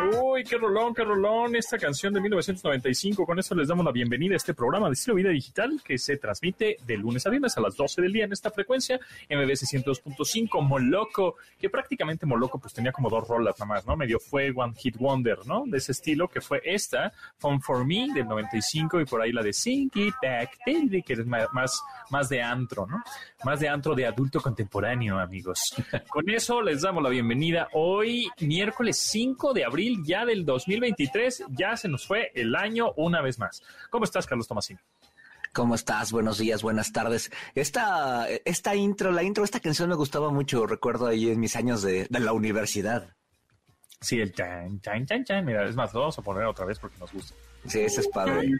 Uy, qué rolón, qué rolón. Esta canción de 1995. Con eso les damos la bienvenida a este programa de estilo vida digital que se transmite de lunes a viernes a las 12 del día en esta frecuencia, MBS 102.5, Moloco, que prácticamente Moloco pues tenía como dos rolas nada más, ¿no? Medio fue One Hit Wonder, ¿no? De ese estilo, que fue esta, Fun for Me del 95 y por ahí la de Sing It Back, que es más, más de antro, ¿no? Más de antro de adulto contemporáneo, amigos. Con eso les damos la bienvenida hoy, miércoles 5 de abril ya del 2023, ya se nos fue el año una vez más. ¿Cómo estás, Carlos Tomasín? ¿Cómo estás? Buenos días, buenas tardes. Esta, esta intro, la intro, esta canción me gustaba mucho, recuerdo ahí en mis años de, de la universidad. Sí, el chan, chan, chan, chan. Mira, es más, lo vamos a poner otra vez porque nos gusta. Sí, ese es padre.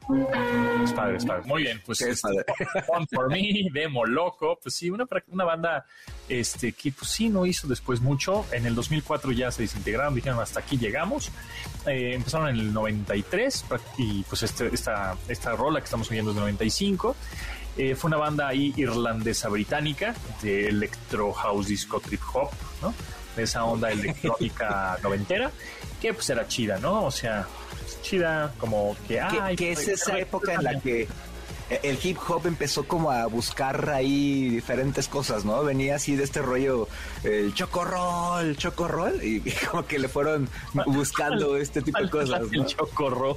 Es padre, es padre. Muy bien, pues Sí, es padre. One for Me, Demo Loco, pues sí, una, una banda este, que pues sí no hizo después mucho. En el 2004 ya se desintegraron, dijeron hasta aquí llegamos. Eh, empezaron en el 93 y pues este, esta, esta rola que estamos oyendo es del 95. Eh, fue una banda ahí irlandesa británica de electro house disco trip hop, ¿no? De esa onda electrónica noventera, que pues era chida, ¿no? O sea, chida, como que... Ay, que es esa época en la que el hip hop empezó como a buscar ahí diferentes cosas, ¿no? Venía así de este rollo, el chocorrol, chocorrol, y, y como que le fueron buscando este tipo de cosas, El ¿no? chocorro.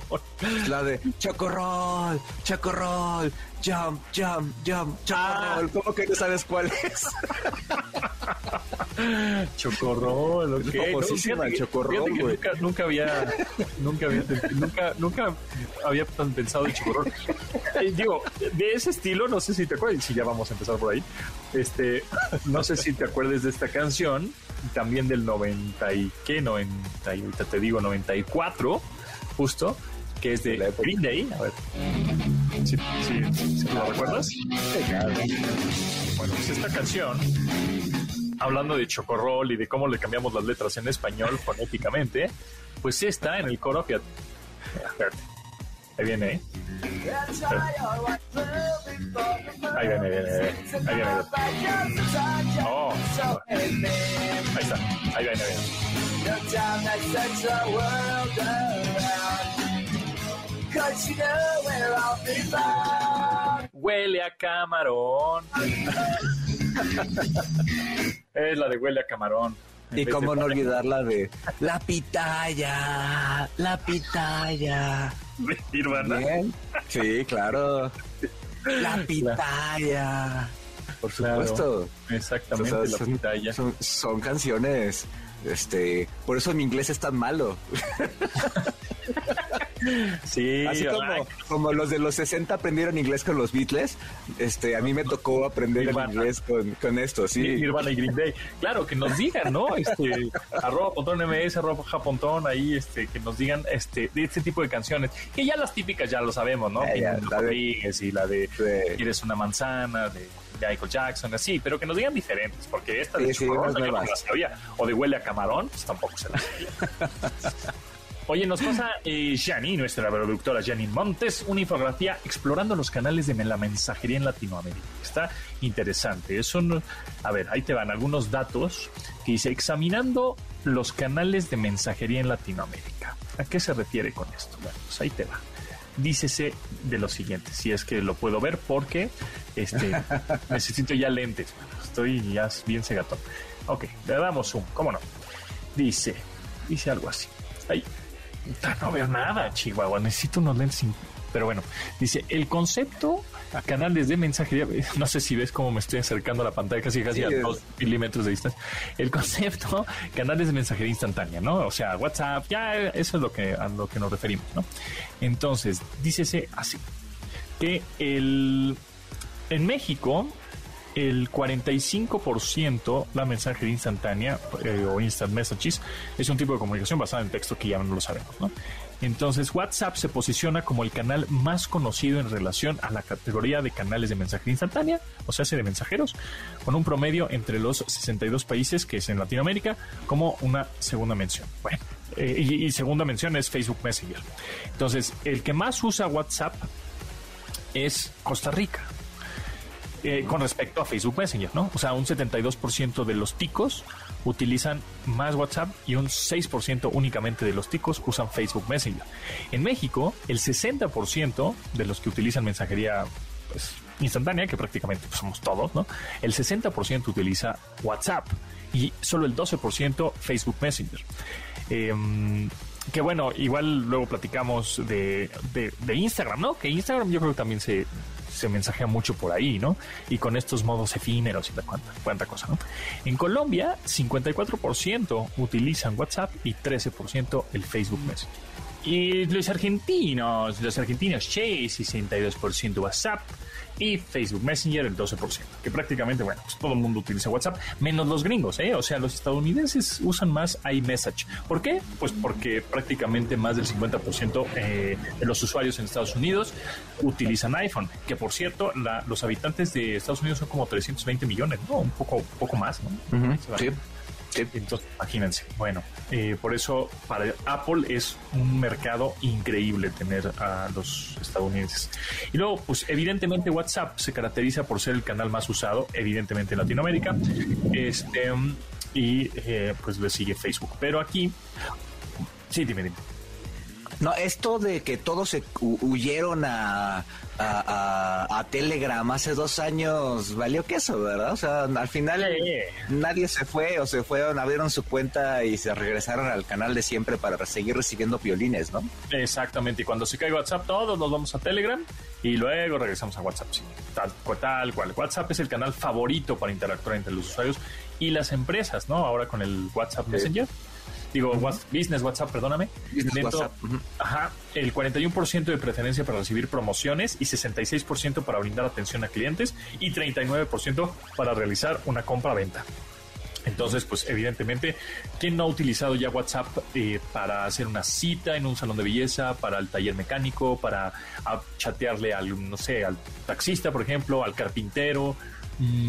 La de chocorrol, chocorrol, jump, jump, jump, chocorrol. ¿Cómo que no sabes cuál es? Chocorrol, ok. Fíjate que- chocorrol, fíjate que güey. Nunca, nunca había, nunca había, nunca, nunca había tan pensado en chocorrol. Eh, digo, de ese estilo, no sé si te acuerdas, si ya vamos a empezar por ahí. Este, no sé si te acuerdas de esta canción, también del 90 y qué, 90, y ahorita te digo 94, justo, que es de época. Green Day. A ver. ¿Sí, sí, sí lo recuerdas? Bueno, pues esta canción, hablando de chocorrol y de cómo le cambiamos las letras en español fonéticamente, pues esta en el coro, fíjate. Ahí viene, ¿eh? Ahí viene, ahí viene, ahí viene. Ahí viene. Oh, ahí está. Ahí viene, ahí viene. Huele a camarón. es la de huele a camarón. Y cómo no olvidar la de la pitaya, la pitaya. Bien. Sí, claro. La pitaya. Por Claro, supuesto. Exactamente, O sea, la pitaya. son- son canciones. Este, por eso mi inglés es tan malo. Sí, Así como, como los de los 60 aprendieron inglés con los Beatles, este, a mí me tocó aprender el inglés con, con esto, sí. Nirvana y Green Day. Claro, que nos digan, ¿no? Este, arroba pontón ms, arroba japontón, ahí, este, que nos digan, este, de este tipo de canciones. Que ya las típicas ya lo sabemos, ¿no? Ya, ya, de- y la de Sí. Quieres una manzana, de Michael Jackson, así, pero que nos digan diferentes, porque esta de Sí, sí, unas yo no la sabía, o de huele a camarón, pues tampoco se la sabía. Oye, nos pasa eh, nuestra productora Janine Montes, una infografía explorando los canales de la mensajería en Latinoamérica. Está interesante. Es un, a ver, ahí te van algunos datos que dice examinando los canales de mensajería en Latinoamérica. ¿A qué se refiere con esto? Bueno, pues ahí te va. Dícese de lo siguiente, si es que lo puedo ver porque este necesito ya lentes. Estoy ya bien cegatón. Ok, le damos un, ¿cómo no? Dice, dice algo así. Ahí. Puta, No veo nada, Chihuahua. Necesito unos lentes. Pero bueno, dice el concepto a canales de mensajería. No sé si ves cómo me estoy acercando a la pantalla, casi casi Sí, a dos milímetros de distancia. El concepto canales de mensajería instantánea, ¿no? O sea, WhatsApp, ya eso es lo que a lo que nos referimos, ¿no? Entonces, dícese así que el en México el 45% la mensajería instantánea eh, o instant messages es un tipo de comunicación basada en texto que ya no lo sabemos, ¿no? Entonces WhatsApp se posiciona como el canal más conocido en relación a la categoría de canales de mensajería instantánea, o sea, de mensajeros, con un promedio entre los 62 países que es en Latinoamérica como una segunda mención. Bueno, eh, y, segunda mención es Facebook Messenger. Entonces, el que más usa WhatsApp es Costa Rica. eh, con respecto a Facebook Messenger, ¿no? O sea, un 72% de los ticos utilizan más WhatsApp y un 6% únicamente de los ticos usan Facebook Messenger. En México, el 60% de los que utilizan mensajería pues, instantánea, que prácticamente pues, somos todos, ¿no? El 60% utiliza WhatsApp y solo el 12% Facebook Messenger. Em, que bueno, igual luego platicamos de, de, Instagram, ¿no? Que Instagram yo creo que también se, se mensajea mucho por ahí, ¿no? Y con estos modos efímeros y cuánta, cuánta cosa, ¿no? En Colombia, 54% utilizan WhatsApp y 13% el Facebook Messenger. Y los argentinos, los argentinos, che, 62% WhatsApp, y Facebook Messenger el 12%, que prácticamente, bueno, pues todo el mundo utiliza WhatsApp, menos los gringos, ¿eh? O sea, los estadounidenses usan más iMessage. ¿Por qué? Pues porque prácticamente más del 50% eh, de los usuarios en Estados Unidos utilizan iPhone, que por cierto, los habitantes de Estados Unidos son como 320 millones, ¿no? Un poco, poco más, ¿no? Sí. Entonces, imagínense. Bueno, eh, por eso para Apple es un mercado increíble tener a los estadounidenses. Y luego, pues evidentemente WhatsApp se caracteriza por ser el canal más usado, evidentemente en Latinoamérica. Este, y eh, pues le sigue Facebook. Pero aquí, sí, dime, dime. No, esto de que todos se huyeron a, a, Telegram hace dos años valió queso, ¿verdad? O sea, al final nadie se fue o se fueron, abrieron su cuenta y se regresaron al canal de siempre para seguir recibiendo violines, ¿no? Exactamente, y cuando se cae WhatsApp todos nos vamos a Telegram y luego regresamos a WhatsApp, sí, tal, tal cual. WhatsApp es el canal favorito para interactuar entre los usuarios y las empresas, ¿no? Ahora con el WhatsApp Messenger digo, Business WhatsApp, perdóname. Ajá, el 41% de preferencia para recibir promociones y 66% para brindar atención a clientes y 39% para realizar una compra-venta. Entonces, pues evidentemente, ¿quién no ha utilizado ya WhatsApp eh, para hacer una cita en un salón de belleza, para el taller mecánico, para chatearle al, no sé, al taxista, por ejemplo, al carpintero,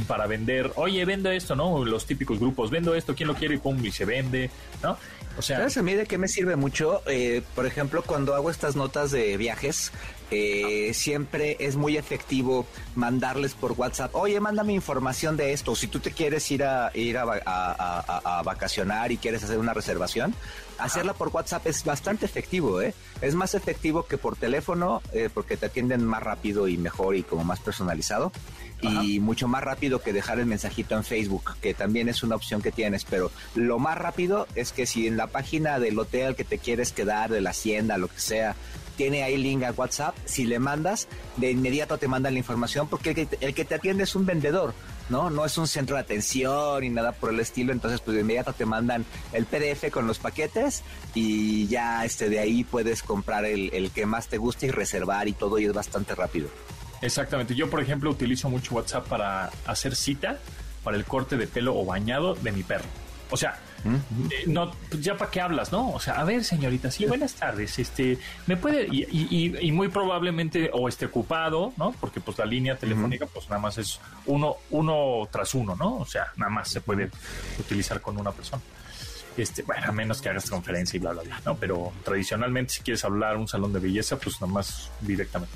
para vender, oye, vendo esto, ¿no? Los típicos grupos, vendo esto, ¿quién lo quiere? Y pum, y se vende, ¿no? O sea, ¿sabes a mí de qué me sirve mucho? Eh, por ejemplo, cuando hago estas notas de viajes, eh, siempre es muy efectivo mandarles por WhatsApp, oye, mándame información de esto. Si tú te quieres ir a ir a, vacacionar y quieres hacer una reservación, hacerla por WhatsApp es bastante efectivo, ¿eh? Es más efectivo que por teléfono, eh, porque te atienden más rápido y mejor y como más personalizado y mucho más rápido que dejar el mensajito en Facebook, que también es una opción que tienes, pero lo más rápido es que si en la página del hotel que te quieres quedar, de la hacienda, lo que sea, tiene ahí link a WhatsApp, si le mandas, de inmediato te mandan la información porque el que, el que te atiende es un vendedor, ¿no? No es un centro de atención ni nada por el estilo, entonces pues de inmediato te mandan el PDF con los paquetes y ya este de ahí puedes comprar el, el que más te guste y reservar y todo y es bastante rápido. Exactamente. Yo, por ejemplo, utilizo mucho WhatsApp para hacer cita para el corte de pelo o bañado de mi perro. O sea, eh, no, ya para qué hablas, ¿no? O sea, a ver, señorita, sí, buenas tardes. Este, me puede, y, muy probablemente o esté ocupado, ¿no? Porque pues la línea telefónica, pues nada más es uno, uno tras uno, ¿no? O sea, nada más se puede utilizar con una persona. Este, bueno, a menos que hagas conferencia y bla, bla, bla, ¿no? Pero tradicionalmente, si quieres hablar un salón de belleza, pues nada más directamente.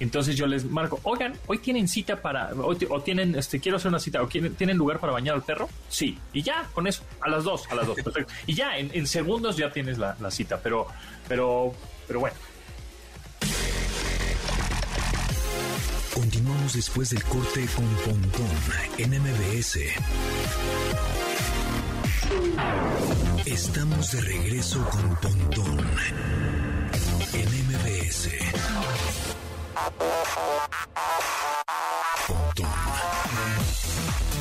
Entonces yo les marco, oigan, hoy tienen cita para, o, tienen, este, quiero hacer una cita, o tienen lugar para bañar al perro. Sí, y ya, con eso, a las dos, a las dos, perfecto. Y ya, en, segundos ya tienes la, la cita, pero, pero, pero bueno. Continuamos después del corte con Pontón en MBS. Estamos de regreso con Pontón en MBS. Pontón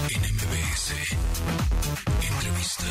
en MBS. Entrevista.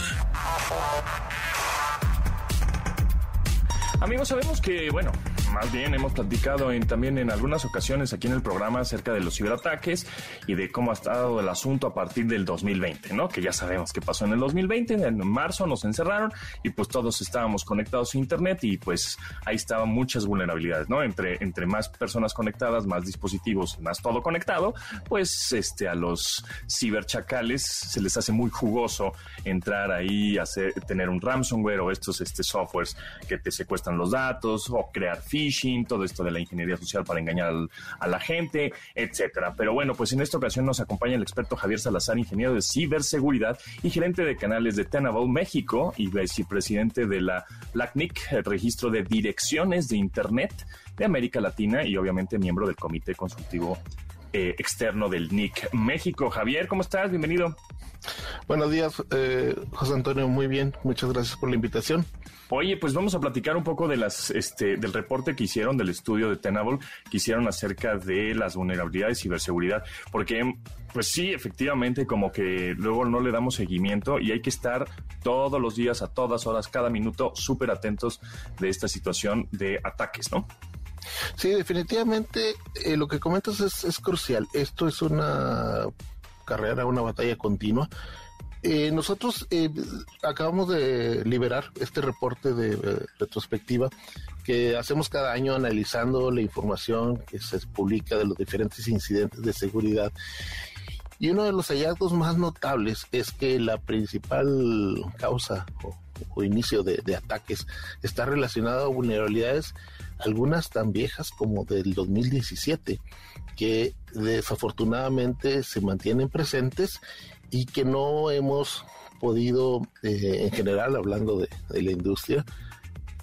Amigos, sabemos que, bueno, más bien hemos platicado en, también en algunas ocasiones aquí en el programa acerca de los ciberataques y de cómo ha estado el asunto a partir del 2020, ¿no? Que ya sabemos qué pasó en el 2020, en marzo nos encerraron y pues todos estábamos conectados a internet y pues ahí estaban muchas vulnerabilidades, ¿no? Entre, entre más personas conectadas, más dispositivos, más todo conectado, pues este a los ciberchacales se les hace muy jugoso entrar ahí, hacer, tener un ransomware o estos este softwares que te secuestran los datos o crear feeds phishing, todo esto de la ingeniería social para engañar a la gente, etcétera. Pero bueno, pues en esta ocasión nos acompaña el experto Javier Salazar, ingeniero de ciberseguridad y gerente de canales de Tenable México y vicepresidente de la LACNIC, el registro de direcciones de Internet de América Latina y obviamente miembro del Comité Consultivo eh, Externo del NIC México. Javier, ¿cómo estás? Bienvenido. Buenos días, eh, José Antonio. Muy bien, muchas gracias por la invitación. Oye, pues vamos a platicar un poco de las, este, del reporte que hicieron del estudio de Tenable, que hicieron acerca de las vulnerabilidades y ciberseguridad, porque, pues sí, efectivamente, como que luego no le damos seguimiento y hay que estar todos los días, a todas horas, cada minuto, súper atentos de esta situación de ataques, ¿no? Sí, definitivamente eh, lo que comentas es, es crucial. Esto es una carrera, una batalla continua eh, nosotros eh, acabamos de liberar este reporte de eh, retrospectiva que hacemos cada año analizando la información que se publica de los diferentes incidentes de seguridad. Y uno de los hallazgos más notables es que la principal causa o, inicio de, de, ataques está relacionado a vulnerabilidades, algunas tan viejas como del 2017, que desafortunadamente se mantienen presentes y que no hemos podido, eh, en general, hablando de, la industria,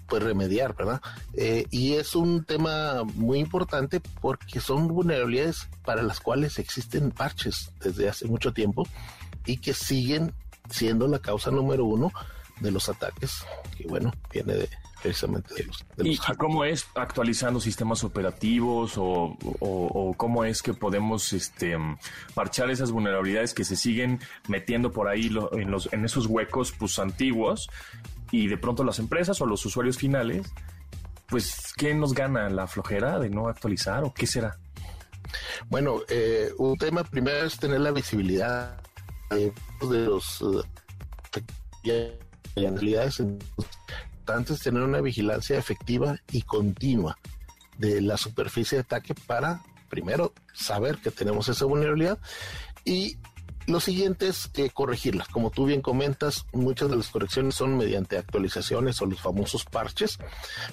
pues remediar, ¿verdad? Eh, y es un tema muy importante porque son vulnerabilidades para las cuales existen parches desde hace mucho tiempo y que siguen siendo la causa número uno de los ataques, que bueno, viene de, precisamente de los... ¿Y, cómo es actualizando sistemas operativos o, cómo es que podemos este, marchar esas vulnerabilidades que se siguen metiendo por ahí en, los, en esos huecos pues, antiguos y de pronto las empresas o los usuarios finales, pues, ¿qué nos gana? ¿La flojera de no actualizar o qué será? Bueno, eh, un tema primero es tener la visibilidad de los... Eh, realidades es tener una vigilancia efectiva y continua de la superficie de ataque para, primero, saber que tenemos esa vulnerabilidad y lo siguiente es eh, corregirla. Como tú bien comentas, muchas de las correcciones son mediante actualizaciones o los famosos parches,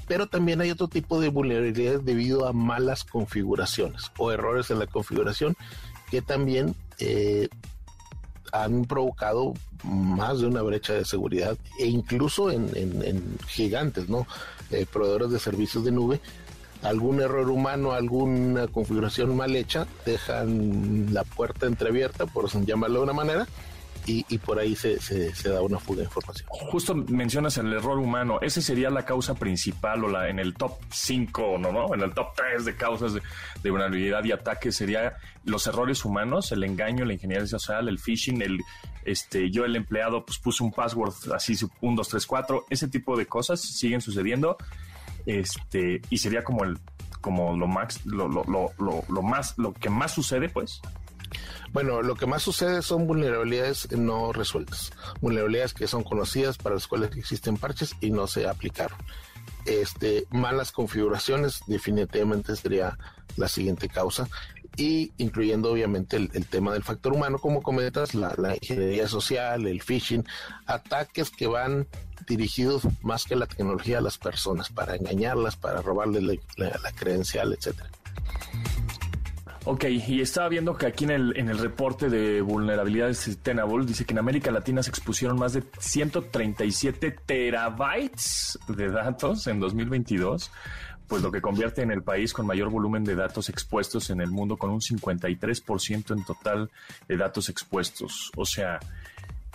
pero también hay otro tipo de vulnerabilidades debido a malas configuraciones o errores en la configuración que también eh, han provocado más de una brecha de seguridad e incluso en, gigantes, ¿no? Eh, proveedores de servicios de nube, algún error humano, alguna configuración mal hecha, dejan la puerta entreabierta, por llamarlo de una manera, y, por ahí se, da una fuga de información. Justo mencionas el error humano, ese sería la causa principal o la en el top 5, ¿no? ¿no? En el top 3 de causas de, vulnerabilidad y ataque sería los errores humanos, el engaño, la ingeniería social, el phishing, el este yo el empleado pues puse un password así 1 2 3 4, ese tipo de cosas siguen sucediendo. Este, y sería como el como lo más lo, lo, lo, lo más lo que más sucede pues bueno, lo que más sucede son vulnerabilidades no resueltas, vulnerabilidades que son conocidas para las cuales existen parches y no se aplicaron. Este, malas configuraciones definitivamente sería la siguiente causa y incluyendo obviamente el, tema del factor humano, como comentas, la, ingeniería social, el phishing, ataques que van dirigidos más que la tecnología a las personas para engañarlas, para robarles la, la credencial, etcétera. Ok, y estaba viendo que aquí en el, en el reporte de vulnerabilidades Tenable dice que en América Latina se expusieron más de 137 terabytes de datos en 2022, pues lo que convierte en el país con mayor volumen de datos expuestos en el mundo con un 53% en total de datos expuestos. O sea,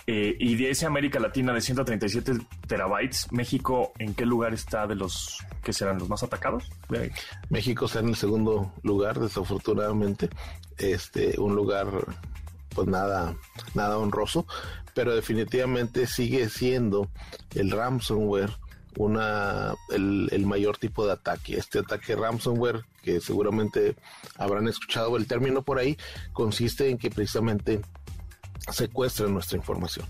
eh, y de esa América Latina de 137 terabytes, México, ¿en qué lugar está de los que serán los más atacados? México está en el segundo lugar, desafortunadamente. Este, un lugar pues nada, nada honroso, pero definitivamente sigue siendo el ransomware una el, el, mayor tipo de ataque. Este ataque ransomware, que seguramente habrán escuchado el término por ahí, consiste en que precisamente secuestran nuestra información.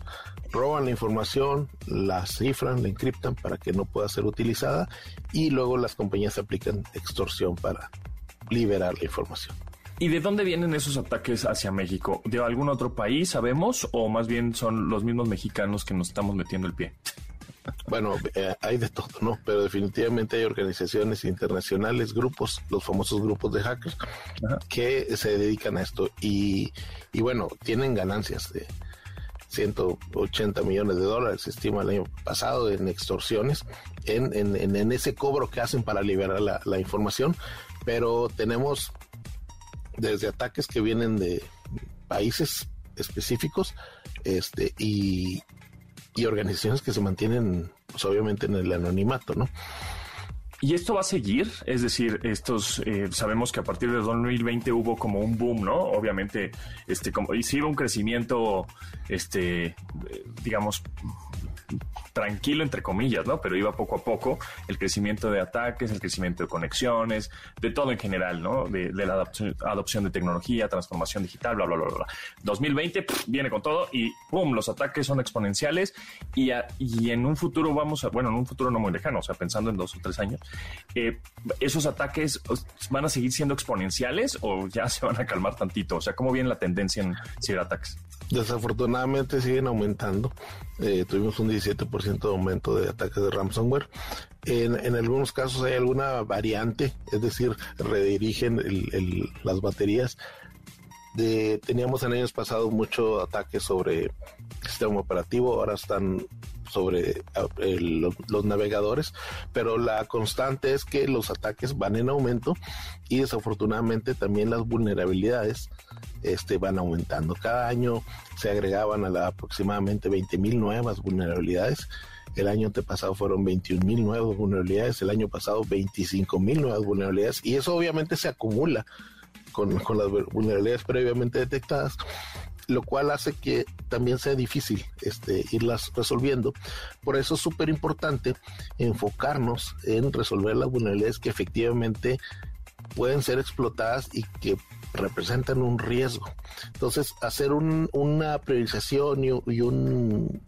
Roban la información, la cifran, la encriptan para que no pueda ser utilizada y luego las compañías aplican extorsión para liberar la información. ¿Y de dónde vienen esos ataques hacia México? ¿De algún otro país, sabemos? ¿O más bien son los mismos mexicanos que nos estamos metiendo el pie? Bueno, eh, hay de todo, ¿no? Pero definitivamente hay organizaciones internacionales, grupos, los famosos grupos de hackers, que se dedican a esto. Y, y bueno, tienen ganancias de 180 millones de dólares, se estima el año pasado, en extorsiones, en, en, en ese cobro que hacen para liberar la, la información, pero tenemos desde ataques que vienen de países específicos este y, y organizaciones que se mantienen pues obviamente en el anonimato, ¿no? ¿Y esto va a seguir? Es decir, estos eh, sabemos que a partir de 2020 hubo como un boom, ¿no? Obviamente, este, como y sí hubo un crecimiento, este, eh, digamos, tranquilo, entre comillas, ¿no? Pero iba poco a poco el crecimiento de ataques, el crecimiento de conexiones, de todo en general, ¿no? De, la adopción, de tecnología, transformación digital, bla, bla, bla, bla. 2020 viene con todo y ¡pum! Los ataques son exponenciales y, y en un futuro vamos a, bueno, en un futuro no muy lejano, o sea, pensando en dos o tres años, eh, esos ataques van a seguir siendo exponenciales o ya se van a calmar tantito? O sea, ¿cómo viene la tendencia en ciberataques? Desafortunadamente siguen aumentando. Eh, tuvimos un 17% de aumento de ataques de ransomware. En, en, algunos casos hay alguna variante, es decir, redirigen las baterías. Teníamos en años pasados mucho ataques sobre el sistema operativo, ahora están sobre los, navegadores, pero la constante es que los ataques van en aumento y desafortunadamente también las vulnerabilidades este, van aumentando. Cada año se agregaban a la aproximadamente 20 mil nuevas vulnerabilidades. El año antepasado fueron 21 mil nuevas vulnerabilidades, el año pasado 25 mil nuevas vulnerabilidades y eso obviamente se acumula con, con las vulnerabilidades previamente detectadas lo cual hace que también sea difícil este, irlas resolviendo. Por eso es súper importante enfocarnos en resolver las vulnerabilidades que efectivamente pueden ser explotadas y que representan un riesgo. Entonces, hacer una priorización y, un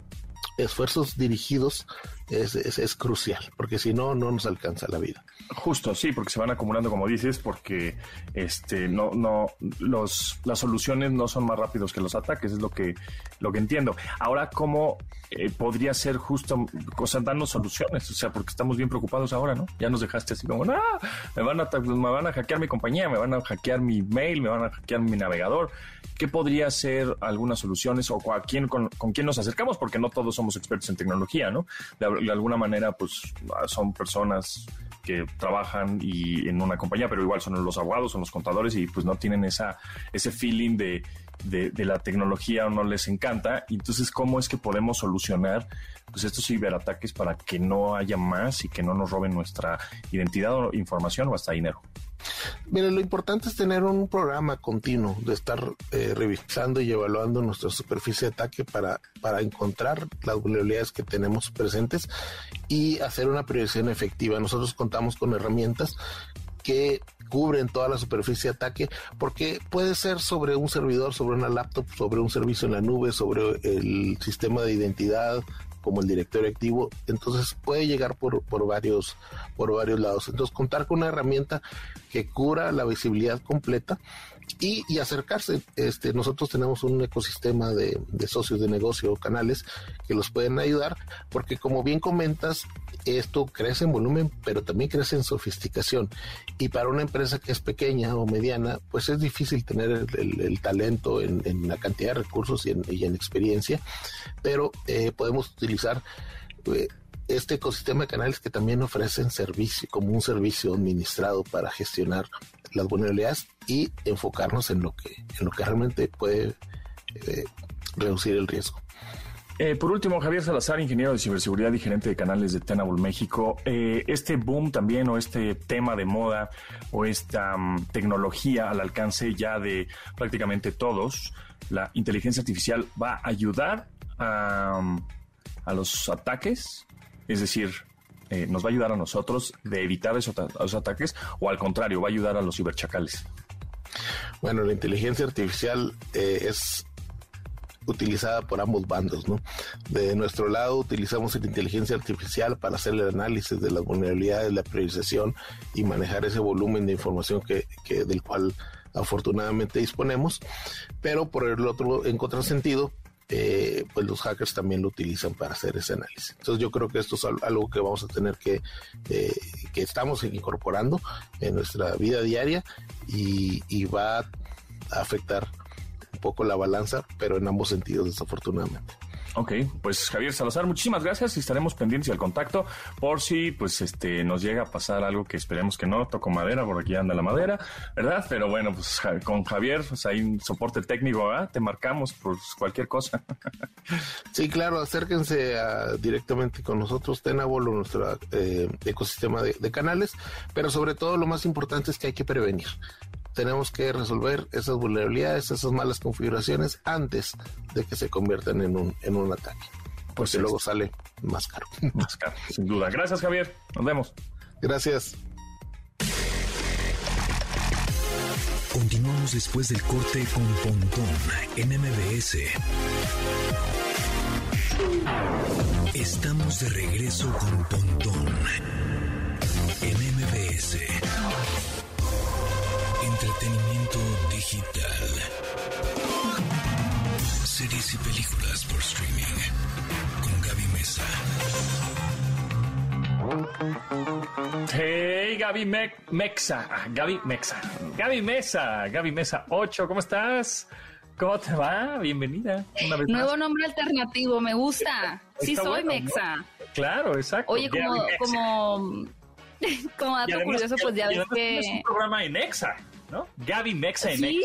esfuerzos dirigidos es, es, crucial, porque si no, no nos alcanza la vida. Justo, sí, porque se van acumulando, como dices, porque este no, no, los, las soluciones no son más rápidos que los ataques, es lo que, lo que entiendo. Ahora, ¿cómo eh, podría ser justo, o sea, darnos soluciones? O sea, porque estamos bien preocupados ahora, ¿no? Ya nos dejaste así como, no, me van a, me van a hackear mi compañía, me van a hackear mi mail, me van a hackear mi navegador. ¿Qué podría ser algunas soluciones o a quién, con, con quién nos acercamos? Porque no todos somos expertos en tecnología, ¿no? Alguna manera, pues son personas que trabajan y en una compañía, pero igual son los abogados, son los contadores y pues no tienen esa, ese feeling de, de, la tecnología o no les encanta. Entonces, ¿cómo es que podemos solucionar pues estos ciberataques para que no haya más y que no nos roben nuestra identidad o información o hasta dinero? Mire, lo importante es tener un programa continuo de estar eh, revisando y evaluando nuestra superficie de ataque para, para encontrar las vulnerabilidades que tenemos presentes y hacer una priorización efectiva. Nosotros contamos con herramientas que cubren toda la superficie de ataque, porque puede ser sobre un servidor, sobre una laptop, sobre un servicio en la nube, sobre el sistema de identidad, como el directorio activo, entonces puede llegar por, por, varios, por varios lados. Entonces contar con una herramienta que cura la visibilidad completa y, y acercarse. Este, nosotros tenemos un ecosistema de, socios de negocio, canales que los pueden ayudar, porque como bien comentas, esto crece en volumen, pero también crece en sofisticación. Y para una empresa que es pequeña o mediana, pues es difícil tener el, talento en, la cantidad de recursos y en, experiencia, pero eh, podemos utilizar eh, este ecosistema de canales que también ofrecen servicio, como un servicio administrado para gestionar las vulnerabilidades y enfocarnos en lo que, en lo que realmente puede eh, reducir el riesgo. Eh, por último, Javier Salazar, ingeniero de ciberseguridad y gerente de canales de Tenable México. Eh, este boom también o este tema de moda o esta mm, tecnología al alcance ya de prácticamente todos, la inteligencia artificial va a ayudar a, mm, los ataques, es decir, eh, nos va a ayudar a nosotros de evitar esos, ataques o al contrario, va a ayudar a los ciberchacales. Bueno, la inteligencia artificial es utilizada por ambos bandos, ¿no? De nuestro lado utilizamos la inteligencia artificial para hacer el análisis de las vulnerabilidades, la priorización y manejar ese volumen de información que, del cual afortunadamente disponemos, pero por el otro, en contrasentido, eh, pues los hackers también lo utilizan para hacer ese análisis. Entonces yo creo que esto es algo que vamos a tener que, eh, que estamos incorporando en nuestra vida diaria y, y va a afectar un poco la balanza, pero en ambos sentidos desafortunadamente. Ok, pues Javier Salazar, muchísimas gracias y estaremos pendientes del contacto por si pues este nos llega a pasar algo que esperemos que no, toco madera, por aquí anda la madera, ¿verdad? Pero bueno, pues con Javier, pues hay un soporte técnico, ¿verdad? Te marcamos por cualquier cosa. Sí, claro, acérquense directamente con nosotros, Tenable, nuestro eh, ecosistema de, de canales, pero sobre todo lo más importante es que hay que prevenir tenemos que resolver esas vulnerabilidades, esas malas configuraciones antes de que se conviertan en un, en un ataque. Porque pues luego sale más caro. Más caro, sin duda. Gracias, Javier. Nos vemos. Gracias. Continuamos después del corte con Pontón en MBS. Estamos de regreso con Pontón en MBS. Entretenimiento digital. Series y películas por streaming. Con Gaby Mesa. Hey, Gaby Mexa. Ah, Gaby Mexa. Gaby Mesa. Gaby Mesa 8. ¿Cómo estás? ¿Cómo te va? Bienvenida. Nuevo nombre alternativo, me gusta. Sí, soy Mexa. Claro, exacto. Oye, como, como, como dato curioso, pues ya ves que. Es un programa en Exa. ¿No? Gaby Mexa en ¿Sí?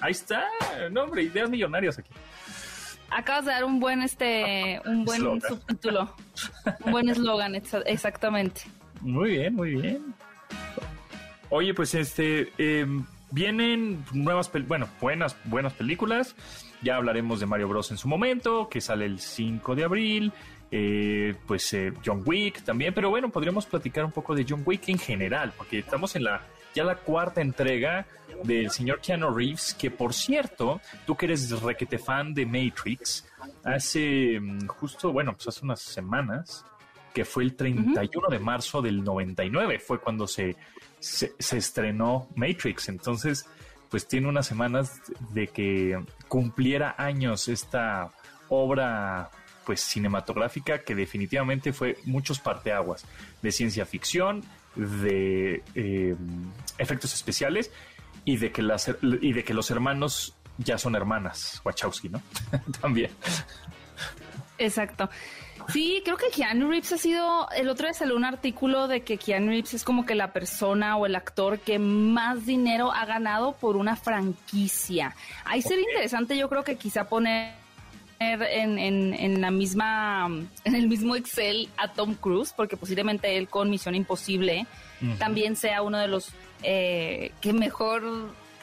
Ahí está, no hombre, ideas millonarias aquí. Acabas de dar un buen este, un buen subtítulo, un buen eslogan, exactamente. Muy bien, muy bien. Oye, pues este, em, vienen nuevas, bueno, buenas, buenas películas. Ya hablaremos de Mario Bros en su momento, que sale el 5 de abril. Eh, pues eh, John Wick también, pero bueno, podríamos platicar un poco de John Wick en general, porque estamos en la ya la cuarta entrega del señor Keanu Reeves, que por cierto, tú que eres requete fan de Matrix, hace mm, justo, bueno, pues hace unas semanas, que fue el 31 de marzo del 99, fue cuando se, se, se, estrenó Matrix. Entonces, pues tiene unas semanas de que cumpliera años esta obra pues cinematográfica que definitivamente fue muchos parteaguas de ciencia ficción, de eh, efectos especiales y de que las y de que los hermanos ya son hermanas Wachowski, ¿no? También. Exacto. Sí, creo que Keanu Reeves ha sido, el otro día salió un artículo de que Keanu Reeves es como que la persona o el actor que más dinero ha ganado por una franquicia. Ahí sería interesante, yo creo que quizá poner en, en, la misma, en el mismo Excel a Tom Cruise, porque posiblemente él con Misión Imposible también sea uno de los eh, que mejor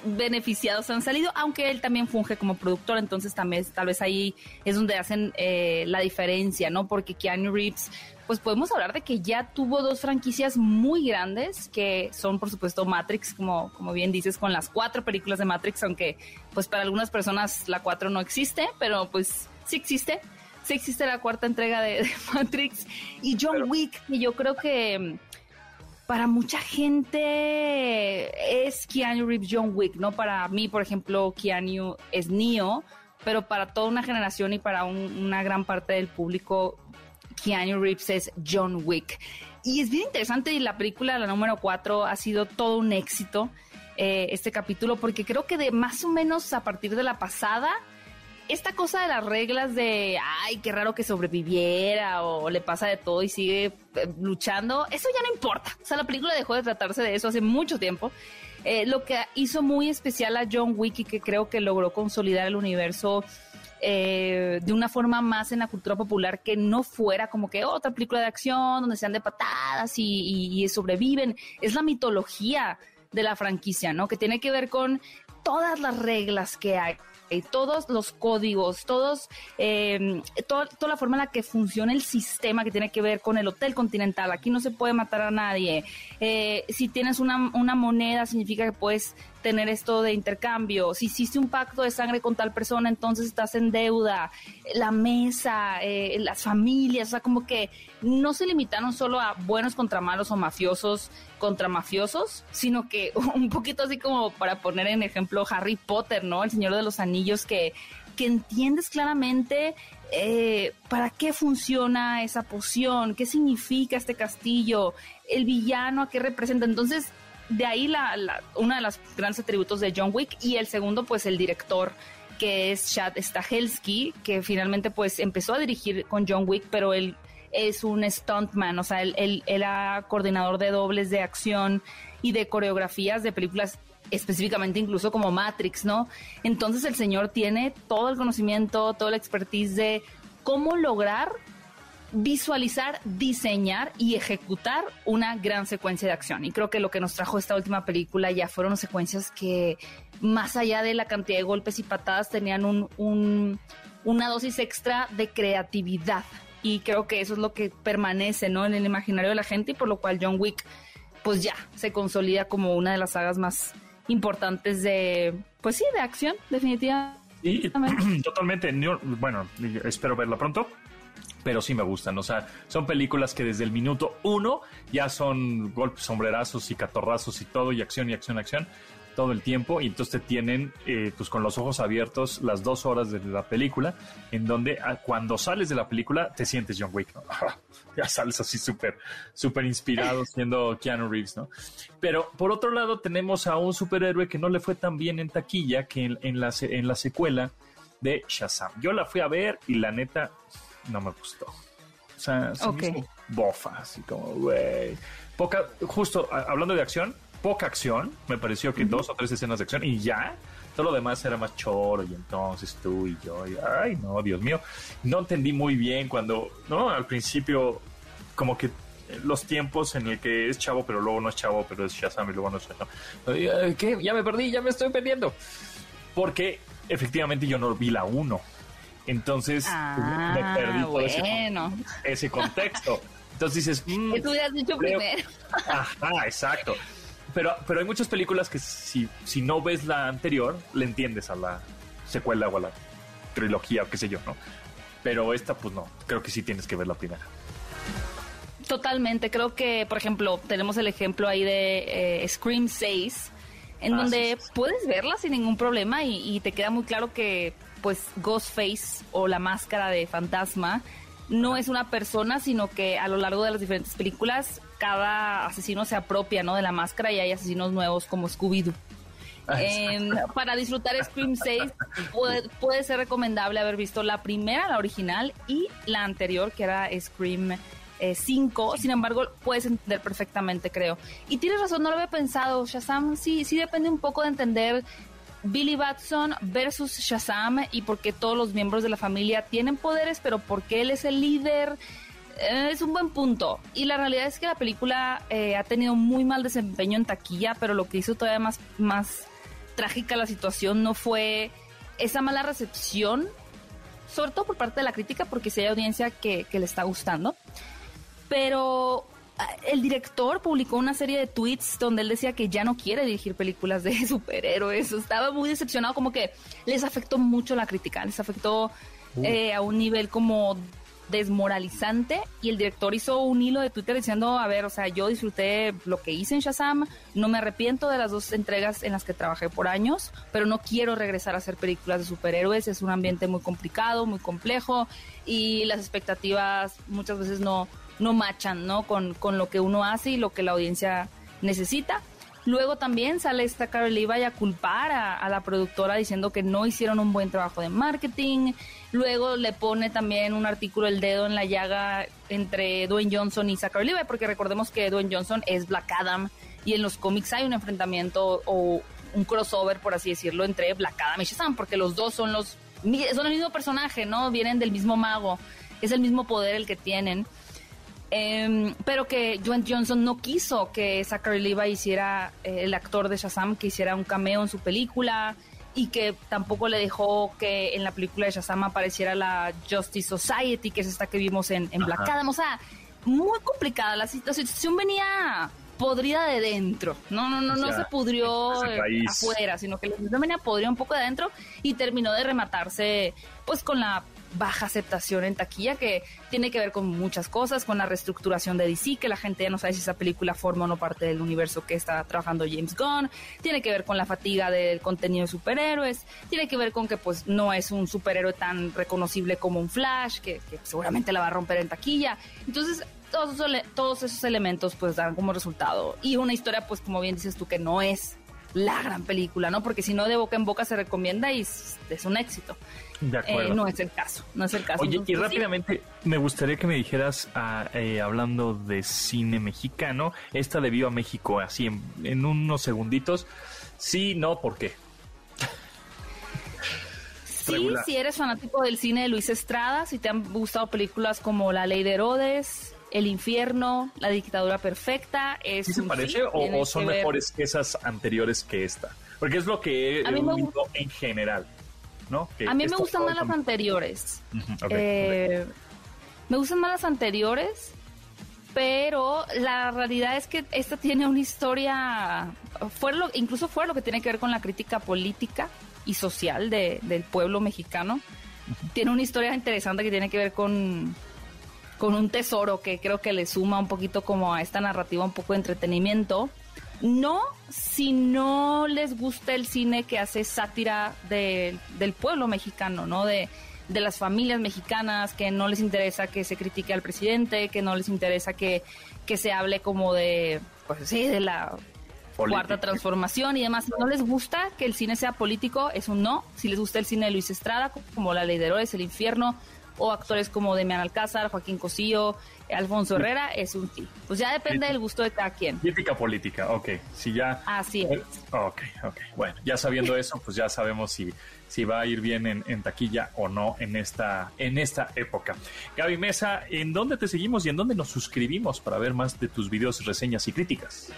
beneficiados han salido, aunque él también funge como productor, entonces también tal vez ahí es donde hacen eh, la diferencia, ¿no? Porque Keanu Reeves pues podemos hablar de que ya tuvo dos franquicias muy grandes, que son por supuesto Matrix, como, como bien dices, con las cuatro películas de Matrix, aunque pues para algunas personas la cuatro no existe, pero pues sí existe. Sí existe la cuarta entrega de, Matrix y John Wick, y yo creo que para mucha gente es Keanu Reeves John Wick, ¿no? Para mí, por ejemplo, Keanu es Neo, pero para toda una generación y para una gran parte del público, Keanu Reeves es John Wick. Y es bien interesante y la película, la número 4, ha sido todo un éxito eh, este capítulo porque creo que de más o menos a partir de la pasada, esta cosa de las reglas de, ay, qué raro que sobreviviera o le pasa de todo y sigue eh, luchando, eso ya no importa. O sea, la película dejó de tratarse de eso hace mucho tiempo. Eh, lo que hizo muy especial a John Wick y que creo que logró consolidar el universo eh, de una forma más en la cultura popular que no fuera como que otra película de acción donde sean de patadas y, sobreviven. Es la mitología de la franquicia, ¿no? Que tiene que ver con todas las reglas que hay todos los códigos, todos, eh, toda, la forma en la que funciona el sistema que tiene que ver con el hotel continental. Aquí no se puede matar a nadie. Eh, si tienes una, una moneda, significa que puedes tener esto de intercambio. Si hiciste un pacto de sangre con tal persona, entonces estás en deuda. La mesa, eh, las familias, o sea, como que no se limitaron solo a buenos contra malos o mafiosos contra mafiosos, sino que un poquito así como para poner en ejemplo Harry Potter, ¿no? El Señor de los Anillos que que entiendes claramente eh, para qué funciona esa poción, qué significa este castillo, el villano a qué representa. Entonces, de ahí la, uno de los grandes atributos de John Wick y el segundo, pues el director que es Chad Stahelski, que finalmente pues empezó a dirigir con John Wick, pero él es un stuntman, o sea, él, él, era coordinador de dobles de acción y de coreografías de películas específicamente incluso como Matrix, ¿no? Entonces el señor tiene todo el conocimiento, toda la expertise de cómo lograr visualizar, diseñar y ejecutar una gran secuencia de acción. Y creo que lo que nos trajo esta última película ya fueron secuencias que, más allá de la cantidad de golpes y patadas, tenían un, un, una dosis extra de creatividad. Y creo que eso es lo que permanece ¿no? en el imaginario de la gente y por lo cual John Wick pues ya se consolida como una de las sagas más importantes de, pues sí, de acción, definitivamente. Y, totalmente, bueno, espero verla pronto pero sí me gustan. O sea, son películas que desde el minuto uno ya son golpes, sombrerazos y catorrazos y todo, y acción y acción, acción, todo el tiempo. Y entonces te tienen, eh, pues con los ojos abiertos, las dos horas de la película, en donde ah, cuando sales de la película te sientes John Wick, ¿no? ya sales así súper, súper inspirado siendo Keanu Reeves, ¿no? Pero por otro lado, tenemos a un superhéroe que no le fue tan bien en taquilla que en, la, en la secuela de Shazam. Yo la fui a ver y la neta no me gustó. O sea, se bofa, así como, güey. Poca, justo hablando de acción, poca acción. Me pareció que dos o tres escenas de acción y ya. Todo lo demás era más choro y entonces tú y yo. ay, no, Dios mío. No entendí muy bien cuando, ¿no? Al principio, como que los tiempos en el que es chavo, pero luego no es chavo, pero es Shazam y luego no es Shazam. ¿Qué? Ya me perdí, ya me estoy perdiendo. Porque efectivamente yo no vi la 1. Entonces ah, me perdí todo ese, contexto. Entonces dices, mm, ¿qué tú hubieras dicho primero? Ajá, exacto. Pero, pero hay muchas películas que si, si no ves la anterior, le entiendes a la secuela o a la trilogía o qué sé yo, ¿no? Pero esta, pues no, creo que sí tienes que ver la primera. Totalmente, creo que, por ejemplo, tenemos el ejemplo ahí de eh, Scream 6, en ah, donde puedes verla sin ningún problema y, y, te queda muy claro que pues Ghostface o la máscara de fantasma no es una persona, sino que a lo largo de las diferentes películas cada asesino se apropia ¿no? de la máscara y hay asesinos nuevos como Scooby-Doo. Eh, para disfrutar Scream 6 puede, ser recomendable haber visto la primera, la original, y la anterior, que era Scream 5. Eh, Sin embargo, puedes entender perfectamente, creo. Y tienes razón, no lo había pensado. Shazam sí, sí depende un poco de entender Billy Batson versus Shazam y porque todos los miembros de la familia tienen poderes, pero porque él es el líder. Eh, es un buen punto. Y la realidad es que la película eh, ha tenido muy mal desempeño en taquilla, pero lo que hizo todavía más, más trágica la situación no fue esa mala recepción, sobre todo por parte de la crítica, porque si hay audiencia que, que le está gustando. Pero el director publicó una serie de tweets donde él decía que ya no quiere dirigir películas de superhéroes. Estaba muy decepcionado, como que les afectó mucho la crítica, les afectó uh. eh, a un nivel como desmoralizante y el director hizo un hilo de Twitter diciendo, a ver, o sea, yo disfruté lo que hice en Shazam, no me arrepiento de las dos entregas en las que trabajé por años, pero no quiero regresar a hacer películas de superhéroes, es un ambiente muy complicado, muy complejo y las expectativas muchas veces no, no machan, ¿no? Con, con lo que uno hace y lo que la audiencia necesita. Luego también sale esta Carol Levi a culpar a, la productora diciendo que no hicieron un buen trabajo de marketing. Luego le pone también un artículo el dedo en la llaga entre Dwayne Johnson y Zachary Levi, porque recordemos que Dwayne Johnson es Black Adam y en los cómics hay un enfrentamiento o un crossover, por así decirlo, entre Black Adam y Shazam, porque los dos son los son el mismo personaje, ¿no? Vienen del mismo mago, es el mismo poder el que tienen. Em, pero que Dwayne Johnson no quiso que Zachary Levi hiciera, eh, el actor de Shazam, que hiciera un cameo en su película y que tampoco le dejó que en la película de Shazam apareciera la Justice Society, que es esta que vimos en, en Black Adam. O sea, muy complicada. La, situación venía podrida de dentro. No, no, no, no se pudrió eh, afuera, sino que la venía podrida un poco de adentro y terminó de rematarse pues con la baja aceptación en taquilla que tiene que ver con muchas cosas, con la reestructuración de DC, que la gente ya no sabe si esa película forma o no parte del universo que está trabajando James Gunn, tiene que ver con la fatiga del contenido de superhéroes, tiene que ver con que pues no es un superhéroe tan reconocible como un Flash, que, seguramente la va a romper en taquilla. Entonces, todos todos esos elementos pues dan como resultado. Y una historia pues como bien dices tú que no es la gran película, ¿no? Porque si no de boca en boca se recomienda y es, un éxito. De Eh, acuerdo. no es el caso, no es el caso. Oye, Entonces, y sí. rápidamente me gustaría que me dijeras, ah, eh, hablando de cine mexicano, esta de Viva México, así en, en unos segunditos. Sí, no, ¿por qué? Sí, regular. si eres fanático del cine de Luis Estrada, si te han gustado películas como La Ley de Herodes, El Infierno, La Dictadura Perfecta, es ¿Sí se parece o, son que ver. mejores que esas anteriores que esta? Porque es lo que he oído en general, ¿no? Que A mí me gustan más las anteriores. Eh, Me gustan más las anteriores, pero la realidad es que esta tiene una historia, lo- incluso fuera lo que tiene que ver con la crítica política y social de- del pueblo mexicano. Tiene una historia interesante que tiene que ver con, con un tesoro que creo que le suma un poquito como a esta narrativa, un poco de entretenimiento. No si no les gusta el cine que hace sátira de- del pueblo mexicano, ¿no? De, de las familias mexicanas, que no les interesa que se critique al presidente, que no les interesa que, que se hable como de, pues sí, de la Política. cuarta transformación y demás. Si no les gusta que el cine sea político, es un no. Si les gusta el cine de Luis Estrada, como La Ley de Herodes, El Infierno, o actores como Demian Alcázar, Joaquín Cosío, Alfonso Herrera, es un sí. Pues ya depende del gusto de cada quien. Crítica política, ok. Si ya. Así es. Ok, ok. Bueno, ya sabiendo eso, pues ya sabemos si, si va a ir bien en, en taquilla o no en esta, en esta época. Gaby Mesa, ¿en dónde te seguimos y en dónde nos suscribimos para ver más de tus videos, reseñas y críticas?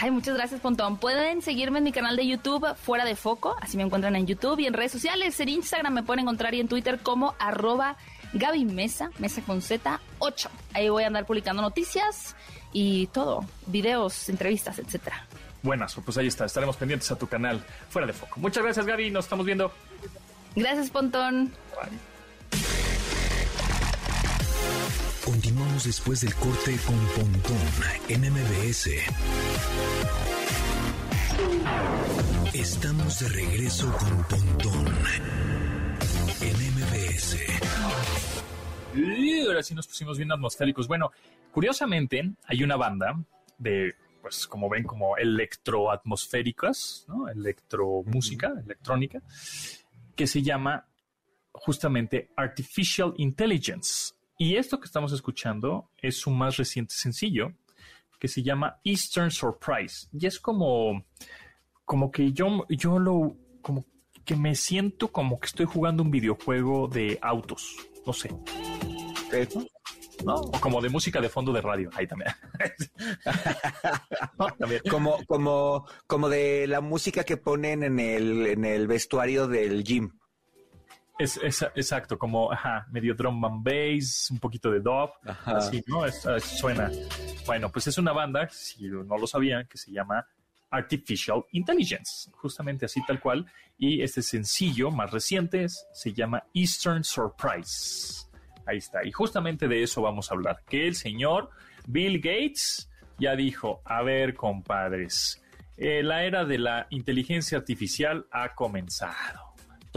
Ay, muchas gracias, Pontón. Pueden seguirme en mi canal de YouTube, Fuera de Foco. Así me encuentran en YouTube y en redes sociales. En Instagram me pueden encontrar y en Twitter como arroba Gaby Mesa, Mesa con Z 8. Ahí voy a andar publicando noticias y todo, videos, entrevistas, etcétera. Buenas, pues ahí está. Estaremos pendientes a tu canal fuera de foco. Muchas gracias, Gaby. Nos estamos viendo. Gracias, Pontón. Bye. Continuamos después del corte con Pontón en MBS. Estamos de regreso con Pontón en MBS. Y ahora sí nos pusimos bien atmosféricos. Bueno, curiosamente, hay una banda de, pues como ven, como electroatmosféricas, ¿no? Electromúsica, electrónica, que se llama justamente Artificial Intelligence. Y esto que estamos escuchando es su más reciente sencillo, que se llama Eastern Surprise. Y es como, como que yo, yo lo, como que me siento como que estoy jugando un videojuego de autos. No sé. ¿no? O como de música de fondo de radio. Ahí también. No, también. Como, como, como de la música que ponen en el, en el vestuario del gym. Es, es- exacto, como ajá, medio drum and bass, un poquito de dub, Ajá. así, ¿no? Es- suena. Bueno, pues es una banda, si no lo sabían, que se llama Artificial Intelligence, justamente así tal cual. Y este sencillo más reciente se llama Eastern Surprise. Ahí está. Y justamente de eso vamos a hablar. Que el señor Bill Gates ya dijo, a ver, compadres, eh, la era de la inteligencia artificial ha comenzado.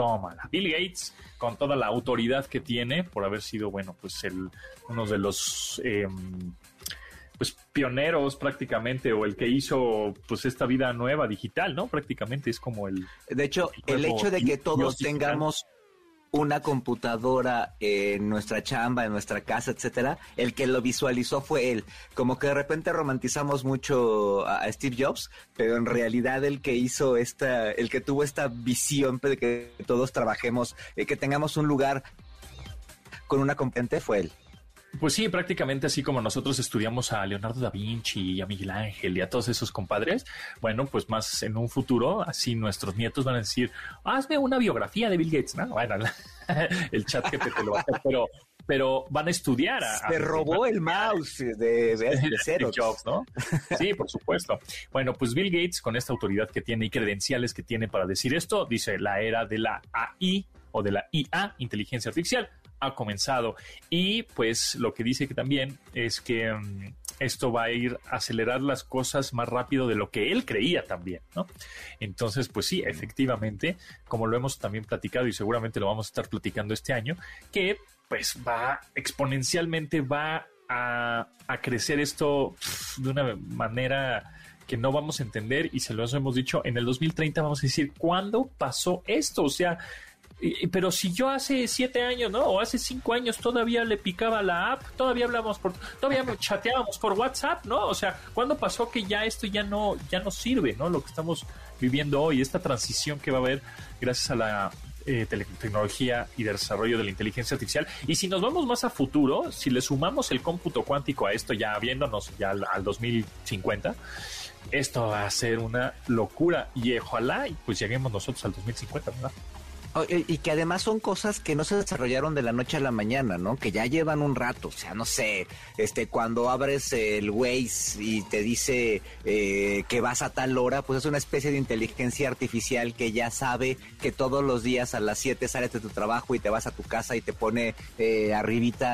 Tómala. Bill Gates, con toda la autoridad que tiene, por haber sido, bueno, pues el, uno de los eh, pues pioneros prácticamente, o el que hizo pues esta vida nueva digital, ¿no? Prácticamente es como el De hecho, El hecho de que todos digital. tengamos una computadora en nuestra chamba, en nuestra casa, etcétera, el que lo visualizó fue él. Como que de repente romantizamos mucho a Steve Jobs, pero en realidad el que hizo esta, el que tuvo esta visión de que todos trabajemos, eh, que tengamos un lugar con una competente fue él. Pues sí, prácticamente así como nosotros estudiamos a Leonardo da Vinci y a Miguel Ángel y a todos esos compadres, bueno, pues más en un futuro, así nuestros nietos van a decir, hazme una biografía de Bill Gates, ¿no? Bueno, el chat que te lo va a hacer, pero, pero van a estudiar a... Se robó el mouse de, de, de Jobs, ¿no? Sí, por supuesto. Bueno, pues Bill Gates, con esta autoridad que tiene y credenciales que tiene para decir esto, dice la era de la AI o de la IA, inteligencia artificial, ha comenzado. Y pues lo que dice que también es que um, esto va a ir a acelerar las cosas más rápido de lo que él creía también, ¿no? Entonces, pues sí, efectivamente, como lo hemos también platicado y seguramente lo vamos a estar platicando este año, que pues va exponencialmente, va a, crecer esto de una manera que no vamos a entender y se lo hemos dicho, en el 2030 vamos a decir, ¿cuándo pasó esto? O sea, pero si yo hace siete años, ¿no? O hace cinco años todavía le picaba la app, todavía hablábamos por, todavía chateábamos por WhatsApp, ¿no? O sea, ¿cuándo pasó que ya esto ya no, ya no sirve, ¿no? Lo que estamos viviendo hoy, esta transición que va a haber gracias a la eh, tecnología y desarrollo de la inteligencia artificial. Y si nos vamos más a futuro, si le sumamos el cómputo cuántico a esto, ya viéndonos ya al, al 2050, esto va a ser una locura. Y ojalá pues lleguemos nosotros al 2050, ¿verdad? Y que además son cosas que no se desarrollaron de la noche a la mañana, ¿no? Que ya llevan un rato. O sea, no sé, este, cuando abres el Waze y te dice eh, que vas a tal hora, pues es una especie de inteligencia artificial que ya sabe que todos los días a las 7 sales de tu trabajo y te vas a tu casa y te pone eh, arribita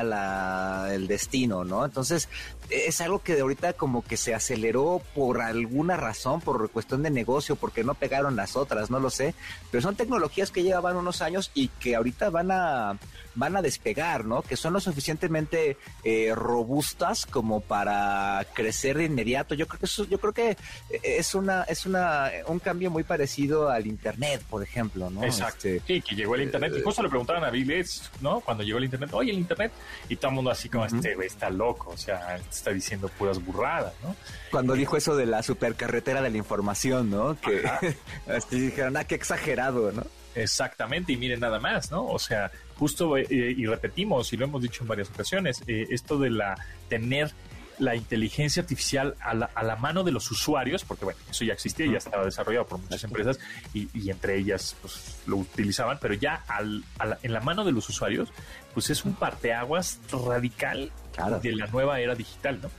el destino, ¿no? Entonces, es algo que de ahorita como que se aceleró por alguna razón, por cuestión de negocio, porque no pegaron las otras, no lo sé. Pero son tecnologías que llevaban unos años y que ahorita van a van a despegar, ¿no? Que son lo suficientemente eh, robustas como para crecer de inmediato. Yo creo que eso, yo creo que es una es una un cambio muy parecido al internet, por ejemplo, ¿no? Exacto. Este, sí, que llegó el internet. y justo le preguntaban a Bill Gates, ¿no? Cuando llegó el internet, oye, el internet. Y todo el mundo así como, uh -huh. este güey está loco, o sea, está diciendo puras burradas, ¿no? Cuando dijo eso de la supercarretera de la información, ¿no? Que así dijeron, ah, qué exagerado, ¿no? Exactamente, y miren nada más, ¿no? O sea, justo eh, y repetimos, y lo hemos dicho en varias ocasiones, eh, esto de la tener la inteligencia artificial a la, a la, mano de los usuarios, porque bueno, eso ya existía, ya estaba desarrollado por muchas empresas y, y entre ellas pues, lo utilizaban, pero ya al, la, en la mano de los usuarios, pues es un parteaguas radical claro. de la nueva era digital, ¿no?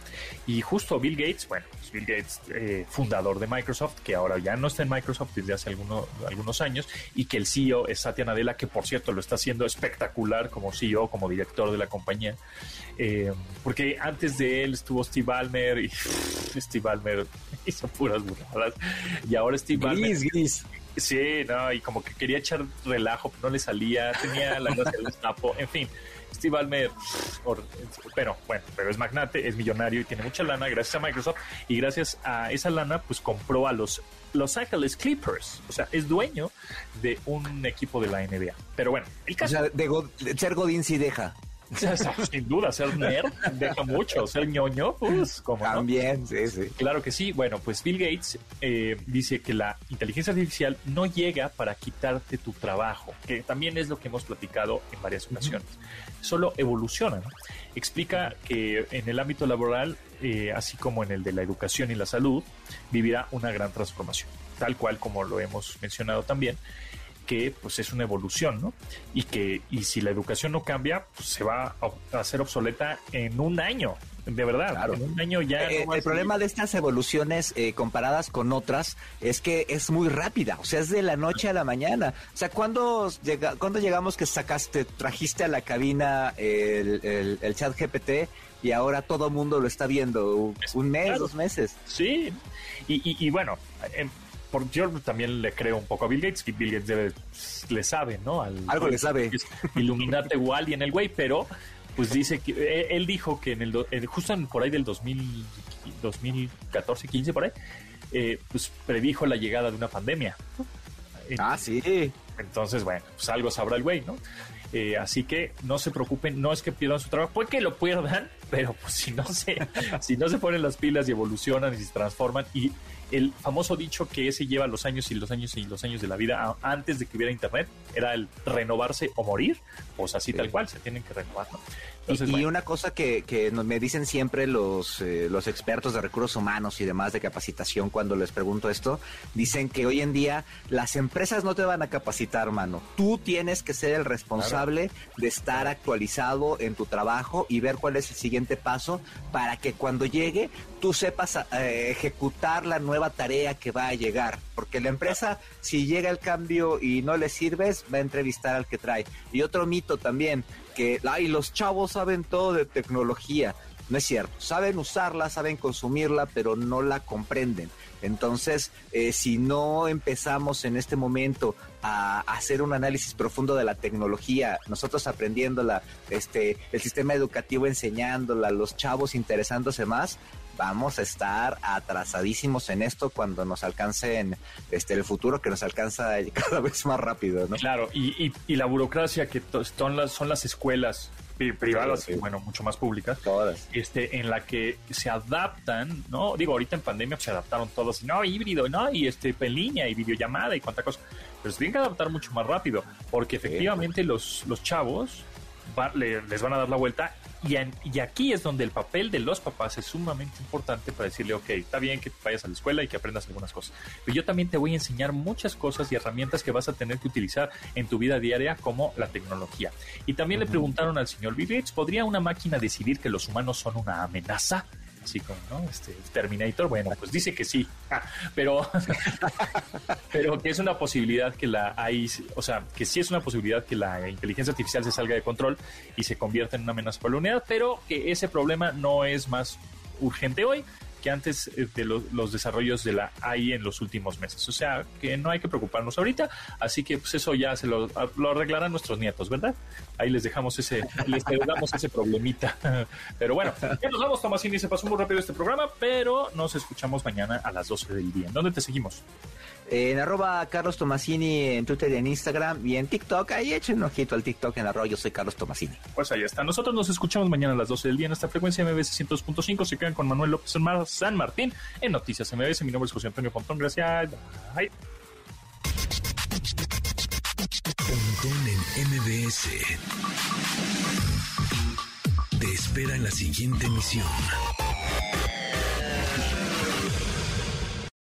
Y justo Bill Gates, bueno, pues Bill Gates, eh, fundador de Microsoft, que ahora ya no está en Microsoft desde hace alguno, algunos años, y que el CEO es Satya Nadella, que por cierto lo está haciendo espectacular como CEO, como director de la compañía. Eh, porque antes de él estuvo Steve Ballmer y Steve Ballmer hizo puras burradas. Y ahora Steve gris, Ballmer. Gris. Sí, no, y como que quería echar relajo, pero no le salía, tenía la gracia del tapo, en fin. Steve Ballmer, pero bueno, pero es magnate, es millonario y tiene mucha lana gracias a Microsoft y gracias a esa lana pues compró a los Los Angeles Clippers, o sea, es dueño de un equipo de la NBA. Pero bueno, el caso... O sea, de, God, ser deja. Sin duda, ser nerd deja mucho, ser ñoño, pues como También, no? sí, sí. Claro que sí. Bueno, pues Bill Gates eh, dice que la inteligencia artificial no llega para quitarte tu trabajo, que también es lo que hemos platicado en varias ocasiones. Uh -huh. Solo evoluciona. ¿no? Explica que en el ámbito laboral, eh, así como en el de la educación y la salud, vivirá una gran transformación, tal cual como lo hemos mencionado también que pues es una evolución, ¿no? Y que y si la educación no cambia, pues se va a hacer obsoleta en un año, de verdad. Claro. En un año ya. Eh, no el problema de estas evoluciones eh, comparadas con otras es que es muy rápida, o sea, es de la noche a la mañana. O sea, ¿cuándo, llega, ¿cuándo llegamos que sacaste, trajiste a la cabina el, el, el chat GPT y ahora todo el mundo lo está viendo? Un mes, claro. dos meses. Sí, y, y, y bueno. Eh, por, yo también le creo un poco a Bill Gates, que Bill Gates debe, le sabe, ¿no? Al, Algo le sabe. Illuminate igual y en el güey, pero pues dice que eh, él dijo que en el, justo en, por ahí del 2000, 2014, 15 por ahí, eh, pues predijo la llegada de una pandemia. Ah, sí. Entonces, bueno, pues algo sabrá el güey, ¿no? Eh, así que no se preocupen, no es que pierdan su trabajo, puede que lo pierdan, pero pues si no se, si no se ponen las pilas y evolucionan y se transforman y, el famoso dicho que ese lleva los años y los años y los años de la vida antes de que hubiera internet era el renovarse o morir, pues así tal cual, se tienen que renovar. ¿no? Y, una cosa que, que nos, me dicen siempre los, eh, los expertos de recursos humanos y demás de capacitación cuando les pregunto esto, dicen que hoy en día las empresas no te van a capacitar, mano. Tú tienes que ser el responsable de estar actualizado en tu trabajo y ver cuál es el siguiente paso para que cuando llegue tú sepas eh, ejecutar la nueva tarea que va a llegar. Porque la empresa, si llega el cambio y no le sirves, va a entrevistar al que trae. Y otro mito también, que ay, los chavos saben todo de tecnología. No es cierto, saben usarla, saben consumirla, pero no la comprenden. Entonces, eh, si no empezamos en este momento a hacer un análisis profundo de la tecnología, nosotros aprendiéndola, este, el sistema educativo enseñándola, los chavos interesándose más, vamos a estar atrasadísimos en esto cuando nos alcance en este el futuro que nos alcanza cada vez más rápido, ¿no? Claro, y, y, la burocracia que son las, son las escuelas privadas y bueno, mucho más públicas, todas, este, en la que se adaptan, ¿no? Digo, ahorita en pandemia se adaptaron todos, no, híbrido, no, y este, en línea y videollamada y cuánta cosa, pero se tienen que adaptar mucho más rápido, porque efectivamente los, los chavos les van a dar la vuelta y, aquí es donde el papel de los papás es sumamente importante para decirle, ok, está bien que vayas a la escuela y que aprendas algunas cosas, pero yo también te voy a enseñar muchas cosas y herramientas que vas a tener que utilizar en tu vida diaria, como la tecnología. Y también le preguntaron al señor Bill Gates, ¿podría una máquina decidir que los humanos son una amenaza? Así como, ¿no? Este, Terminator, bueno, pues dice que sí, pero, pero que es una posibilidad que la hay, o sea, que sí es una posibilidad que la inteligencia artificial se salga de control y se convierta en una amenaza para la unidad, pero que ese problema no es más urgente hoy que antes de los desarrollos de la AI en los últimos meses. O sea, que no hay que preocuparnos ahorita, así que pues eso ya se lo, arreglarán nuestros nietos, ¿verdad? Ahí les dejamos ese, les damos ese problemita. Pero bueno, ya nos vamos, Tomasini, se pasó muy rápido este programa, pero nos escuchamos mañana a las 12 del día. ¿En dónde te seguimos? En arroba Carlos Tomasini en Twitter y en Instagram y en TikTok. Ahí echen un ojito al TikTok en arroba yo soy Carlos Tomasini. Pues ahí está. Nosotros nos escuchamos mañana a las 12 del día en esta frecuencia MBS 102.5. Se quedan con Manuel López San Martín en Noticias MBS. Mi nombre es José Antonio Pontón. Gracias. Bye. Pontón en MBS. Te espera en la siguiente emisión.